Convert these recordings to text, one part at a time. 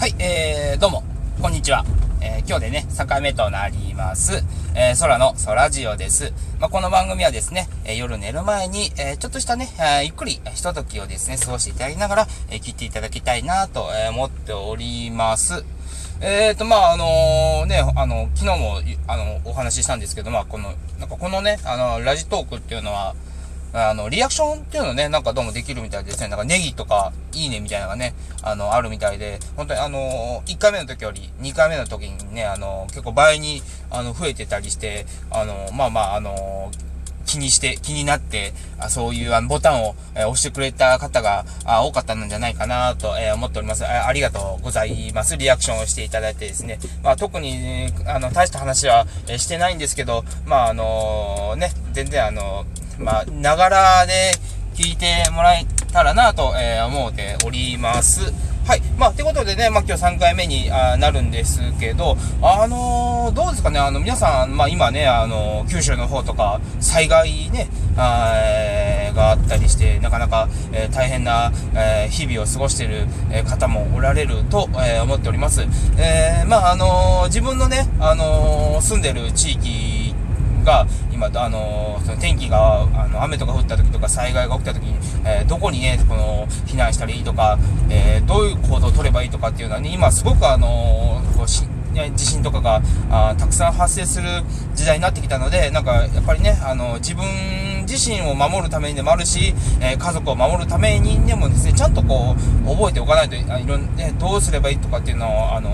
はい、えー、どうも、こんにちは。えー、今日でね、3回目となります。えー、空の空ジオです。まあ、この番組はですね、えー、夜寝る前に、えちょっとしたね、ゆっくり、ひとときをですね、過ごしていただきながら、え聞いていただきたいなと、え思っております。えっ、と、まあ、あのね、あの、昨日も、あの、お話ししたんですけど、まあ、この、なんかこのね、あの、ラジトークっていうのは、あの、リアクションっていうのね、なんかどうもできるみたいですね。なんかネギとか、いいねみたいなのがね、あの、あるみたいで、本当にあの、1回目の時より2回目の時にね、あの、結構倍に、あの、増えてたりして、あの、まあまあ、あの、気にして、気になって、あそういうあのボタンを、えー、押してくれた方があ多かったんじゃないかなと、えー、思っておりますあ。ありがとうございます。リアクションをしていただいてですね。まあ特に、あの、大した話は、えー、してないんですけど、まああのね、全然あのまあ、ながらで聞いてもらえたらなと、えー、思っております。はい。まあ、てことでね、まあ今日3回目にあなるんですけど、あのー、どうですかね、あの、皆さん、まあ今ね、あのー、九州の方とか、災害ね、あがあったりして、なかなか、えー、大変な、え日々を過ごしている、え方もおられると、え思っております。えまあ、あの自分のね、あの住んでる地域が、今、あのその天気が、あの、雨とか降った時とか災害が起きた時に、えー、どこにね、この、避難したらいいとか、えー、どういう行動を取ればいいとかっていうのはね、今すごくあのこうし地震とかがあたくさん発生する時代になってきたので、なんかやっぱりね、あの自分自身を守るためにでもあるし、えー、家族を守るためにでもですね、ちゃんとこう、覚えておかないと、いろんね、どうすればいいとかっていうのを、あの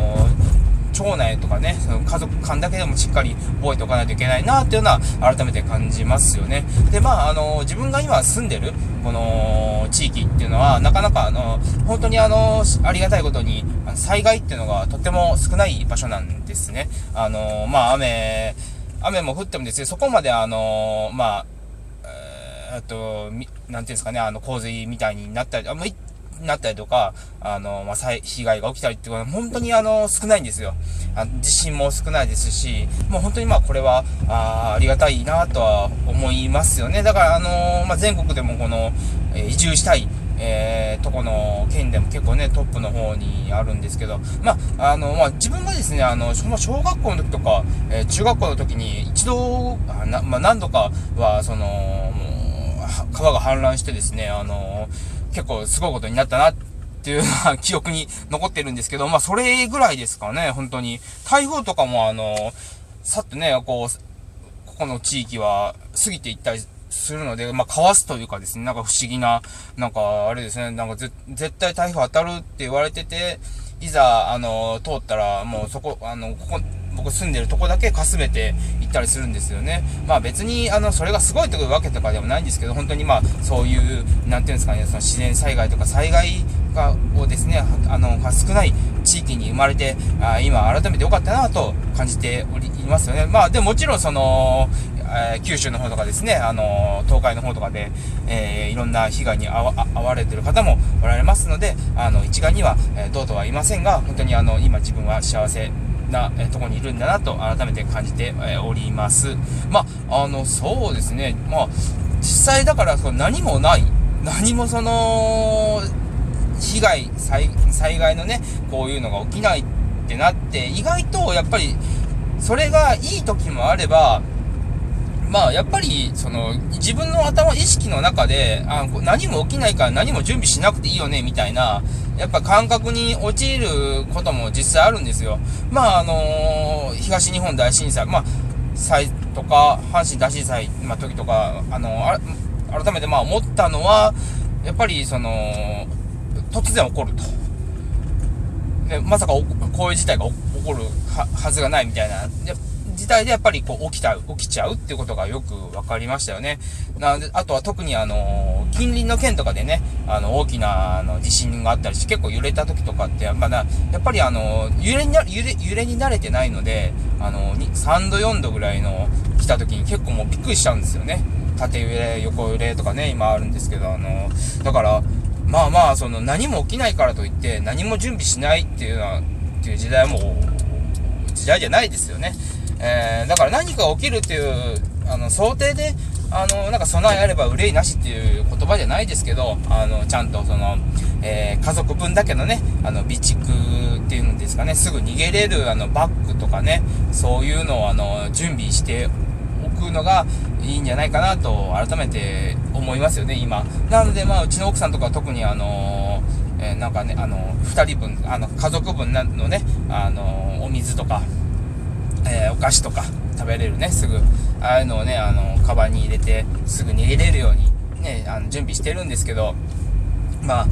町内とかね、その家族間だけでもしっかり覚えておかないといけないなっていうのは改めて感じますよね。で、まあ、あの、自分が今住んでる、この地域っていうのは、なかなかあの、本当にあの、ありがたいことに、災害っていうのがとっても少ない場所なんですね。あの、まあ、雨、雨も降ってもですね、そこまであの、まあ、えー、っと、なんていうんですかね、あの、洪水みたいになったり、あなったりとか、あの、まあ、被害が起きたりっていうのは本当にあの、少ないんですよ。あ地震も少ないですし、もう本当にまあこれは、あありがたいなとは思いますよね。だからあのまあ、全国でもこの、え移住したい、えー、とこの県でも結構ね、トップの方にあるんですけど、まあ、あの、まあ、自分がですね、あの、小学校の時とか、えー、中学校の時に一度、あなまあ、何度かは、その、川が氾濫してですね、あの結構すごいことになったなっていうのは記憶に残ってるんですけど、まあそれぐらいですかね、本当に。台風とかもあの、さっとね、こう、ここの地域は過ぎていったりするので、まあ、かわすというかですね、なんか不思議な、なんか、あれですね、なんか絶対台風当たるって言われてて、いざ、あの、通ったら、もうそこ、あの、ここ、僕住んでるとこだけかすめて行ったりするんですよね。まあ別に、あの、それがすごいというわけとかでもないんですけど、本当にまあ、そういう、なんていうんですかね、その自然災害とか災害が、をですね、あの、少ない地域に生まれて、あ今改めてよかったなと感じておりますよね。まあでももちろんその、えー、九州の方とかですね、あの東海の方とかで、えー、いろんな被害に遭われてる方もおられますので、あの、一概には、えー、どうとは言いませんが、本当にあの、今自分は幸せな、えとこにいるんだなと改めて感じて、えおります。まあ、あの、そうですね。まあ、実際だからその何もない、何もその、被害災、災害のね、こういうのが起きないってなって、意外とやっぱり、それがいい時もあれば、まあ、やっぱり、その、自分の頭、意識の中で、あ何も起きないから何も準備しなくていいよね、みたいな、やっぱ感覚に陥ることも実際あるんですよ。まあ、あのー、東日本大震災、まあ、災とか、阪神大震災の時とか、あのー、改めてまあ思ったのは、やっぱり、その、突然起こると。で、まさかこういう事態が起こるはずがないみたいな。事態でやっぱりこう起きた、起きちゃうっていうことがよく分かりましたよね。なので、あとは特にあの、近隣の県とかでね、あの、大きなあの地震があったりして、結構揺れた時とかって、まだ、やっぱりあの、揺れにな、揺れ、揺れに慣れてないので、あの、3度4度ぐらいの来た時に結構もうびっくりしちゃうんですよね。縦揺れ、横揺れとかね、今あるんですけど、あの、だから、まあまあ、その何も起きないからといって何も準備しないっていうのは、っていう時代はもう、時代じゃないですよね。えー、だから何か起きるっていう、あの、想定で、あの、なんか備えあれば憂いなしっていう言葉じゃないですけど、あの、ちゃんとその、えー、家族分だけのね、あの、備蓄っていうんですかね、すぐ逃げれる、あの、バッグとかね、そういうのを、あの、準備しておくのがいいんじゃないかなと、改めて思いますよね、今。なので、まあ、うちの奥さんとか特に、あのえー、なんかね、あの、2人分、あの、家族分のね、あの、お水とか、えー、お菓子とか、食べれるね、すぐ、ああいうのをね、あの、カバンに入れて、すぐ逃げれるように、ね、あの準備してるんですけど、まあ、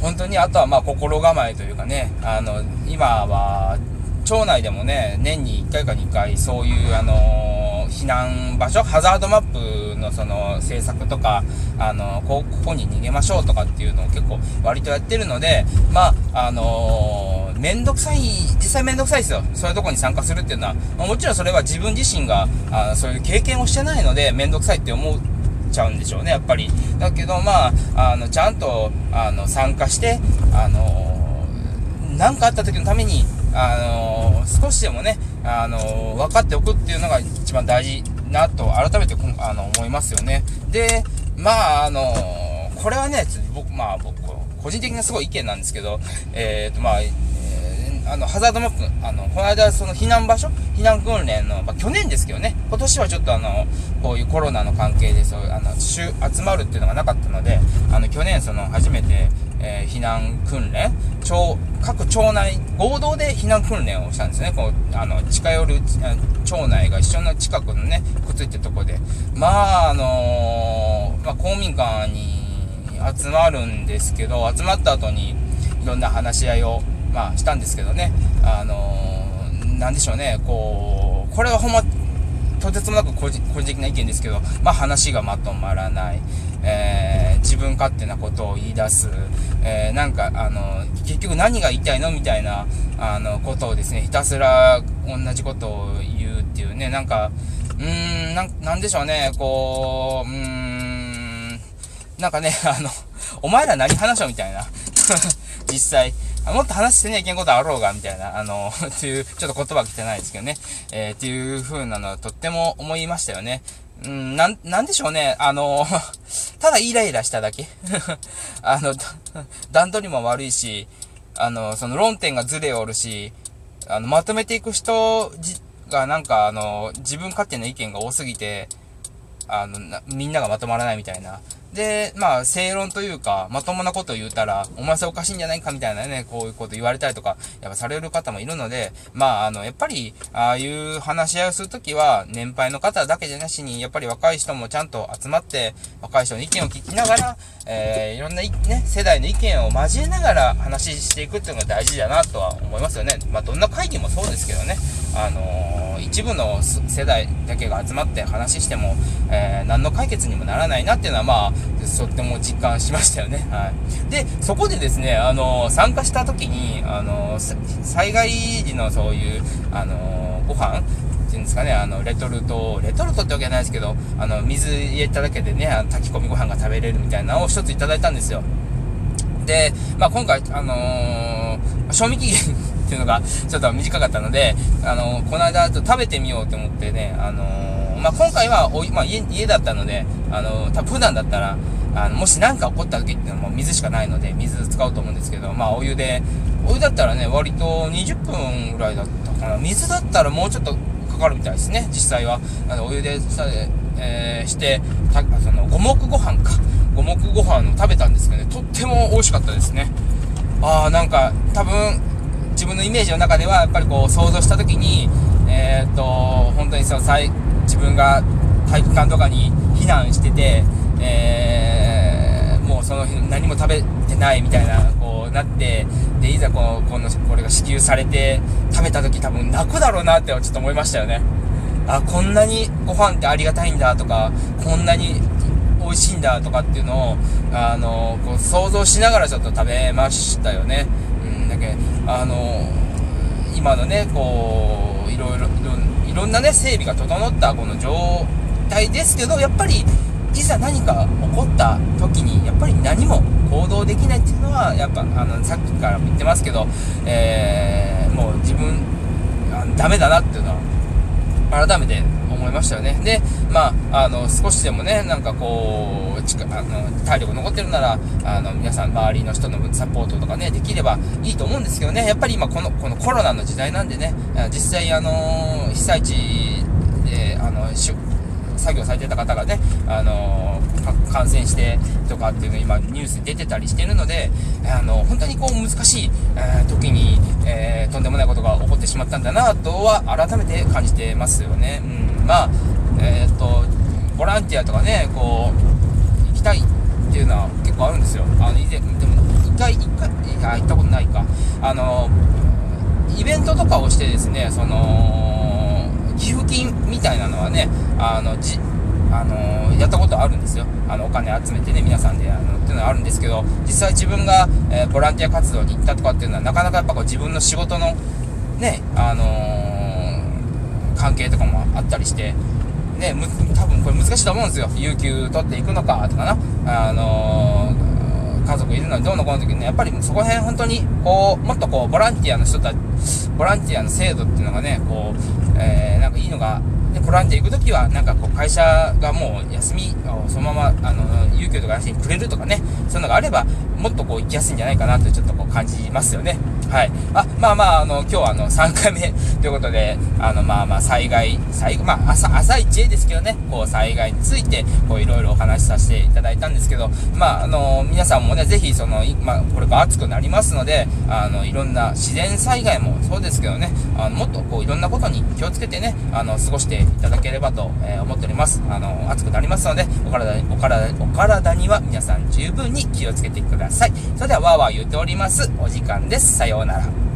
本当にあとはまあ心構えというかね、あの、今は、町内でもね、年に1回か2回、そういう、あの避難場所、ハザードマップのその制作とか、あのこここに逃げましょうとかっていうのを結構割とやってるので、まあ、あのー、めんどくさい、実際めんどくさいですよ。そういうとこに参加するっていうのは、まもちろんそれは自分自身が、あそういう経験をしてないので、めんどくさいって思うちゃうんでしょうね、やっぱり。だけど、まあ、あの、ちゃんと、あの、参加して、あの、何かあった時のために、あの、少しでもね、あの、分かっておくっていうのが一番大事なと、改めて、あの、思いますよね。で、まあ、あの、これはね、僕、まあ、僕、個人的なすごい意見なんですけど、えっ、ー、と、まあ、あの、ハザードマップ、あの、この間、その避難場所、避難訓練の、まあ、去年ですけどね、今年はちょっとあの、こういうコロナの関係で、そう、あの、集まるっていうのがなかったので、あの、去年、その、初めて、えー、避難訓練、町、各町内、合同で避難訓練をしたんですね。こう、あの、近寄る、町内が一緒の近くのね、くっついてるとこで。まあ、あのー、まあ、公民館に集まるんですけど、集まった後に、いろんな話し合いを、まあ、したんですけどね、あのー、なんでしょうね、こう、これはほんま、とてつもなく個人個人的な意見ですけど、まあ話がまとまらない、えー、自分勝手なことを言い出す、えー、なんか、あの、結局何が言いたいのみたいな、あの、ことをですね、ひたすら同じことを言うっていうね、なんか、うーん、ななんでしょうね、こう、うーん、なんかね、あの、お前ら何話しょみたいな。実際。もっと話してねいけんことあろうが、みたいな、あの、っていう、ちょっと言葉来てないですけどね、えー、っていう風なのはとっても思いましたよね。うん、なん、なんでしょうね。あの、ただイライラしただけ。あの、段取りも悪いし、あの、その論点がずれおるし、あの、まとめていく人がなんか、あの、自分勝手な意見が多すぎて、あの、みんながまとまらないみたいな。で、まあ、正論というか、まともなことを言うたら、お前それおかしいんじゃないかみたいなね、こういうこと言われたりとか、やっぱされる方もいるので、まあ、あの、やっぱり、ああいう話し合いをするときは、年配の方だけじゃなしに、やっぱり若い人もちゃんと集まって、若い人の意見を聞きながら、えー、いろんな、ね、世代の意見を交えながら話していくっていうのが大事だなとは思いますよね。まあ、どんな会議もそうですけどね。あのー、一部の世代だけが集まって話しても、えー、何の解決にもならないなっていうのは、まあ、とっても実感しましたよね。はい。で、そこでですね、あの、参加した時に、あの災害時のそういう、あのご飯っていうんですかね、あの、レトルト、レトルトってわけじゃないですけど、あの、水入れただけでね、炊き込みご飯が食べれるみたいなのを一ついただいたんですよ。で、まあ、今回、あのー、賞味期限っていうのがちょっと短かったので、あのー、この間と食べてみようと思ってね、あのー、まあ、今回はお、まあ、家、家だったので、あの多分普段だったら、あの、もし何か起こった時っていうのはもう水しかないので、水使おうと思うんですけど、まあ、お湯で、お湯だったらね、割と20分ぐらいだったかな。水だったらもうちょっとかかるみたいですね、実際は。あの、お湯でさ、えー、して、た、その、五目ご飯か。五目ご飯を食べたんですけどね、とっても美味しかったですね。ああ、なんか、多分、分のイメージの中では、やっぱりこう、想像した時に、えー、っと、本当にその、自分が体育館とかに避難してて、えー、もうその日何も食べてないみたいな、こうなって、で、いざこの、この、これが支給されて、食べた時多分泣くだろうなってちょっと思いましたよね。あ、こんなにご飯ってありがたいんだとか、こんなに美味しいんだとかっていうのを、あの、こう想像しながらちょっと食べましたよね。けあの、今のね、こう、いろいろ、いろんなね、整備が整ったこの状態ですけど、やっぱり、いざ何か起こった時に、やっぱり何も行動できないっていうのは、やっぱ、あの、さっきからも言ってますけど、えー、もう自分、ダメだなっていうのは、改めて思いましたよね。で、まあ、あの、少しでもね、なんかこう、あの体力残ってるなら、あの、皆さん、周りの人のサポートとかね、できればいいと思うんですけどね、やっぱり今、この、このコロナの時代なんでね、実際、あの、被災地で、あの、作業されてた方がね、あの感染してとかっていうの今ニュース出てたりしてるので、あの本当にこう難しい、えー、時に、えー、とんでもないことが起こってしまったんだなとは改めて感じてますよね。うん、まあ、えー、っと、ボランティアとかね、こう、行きたいっていうのは結構あるんですよ。あの、以前、でも、一回、一回、行ったことないか。あの、イベントとかをしてですね、その、寄付金みたいなのはね、あの、じ、あのやったことあるんですよ。あの、お金集めてね、皆さんで、あの、っていうのはあるんですけど、実際自分が、えー、ボランティア活動に行ったとかっていうのは、なかなかやっぱこう自分の仕事の、ね、あのー、関係とかもあったりして、ね、む、多分これ難しいと思うんですよ。有給取っていくのか、とかな。あの、家族いるのにどうのこうの時にね、やっぱりそこら辺本当に、こう、もっとこう、ボランティアの人たち、ボランティアの制度っていうのがね、こう、えー、なんかいいのが、ボランティア行くときは、なんかこう、会社がもう休みをそのまま、あの、有給とか休みくれるとかね、そういうのがあれば、もっとこう、行きやすいんじゃないかなと、ちょっとこう、感じますよね。はい。あ、まあまあ、あの、今日はあの、3回目ということで、あの、まあまあ、災害、災まあ、朝、朝一ですけどね、こう、災害について、こう、いろいろお話しさせていただいたんですけど、まあ、あの、皆さんもね、ぜひ、その、まあ、これから暑くなりますので、あの、いろんな自然災害もそうですけどね、あの、もっとこう、いろんなことに気をつけてね、あの、過ごしていただければと、えー、思っております。あの、暑くなりますので、お体、お体、お体には皆さん十分に気をつけてください。それでは、わーわー言っております。お時間です。さようさようなら。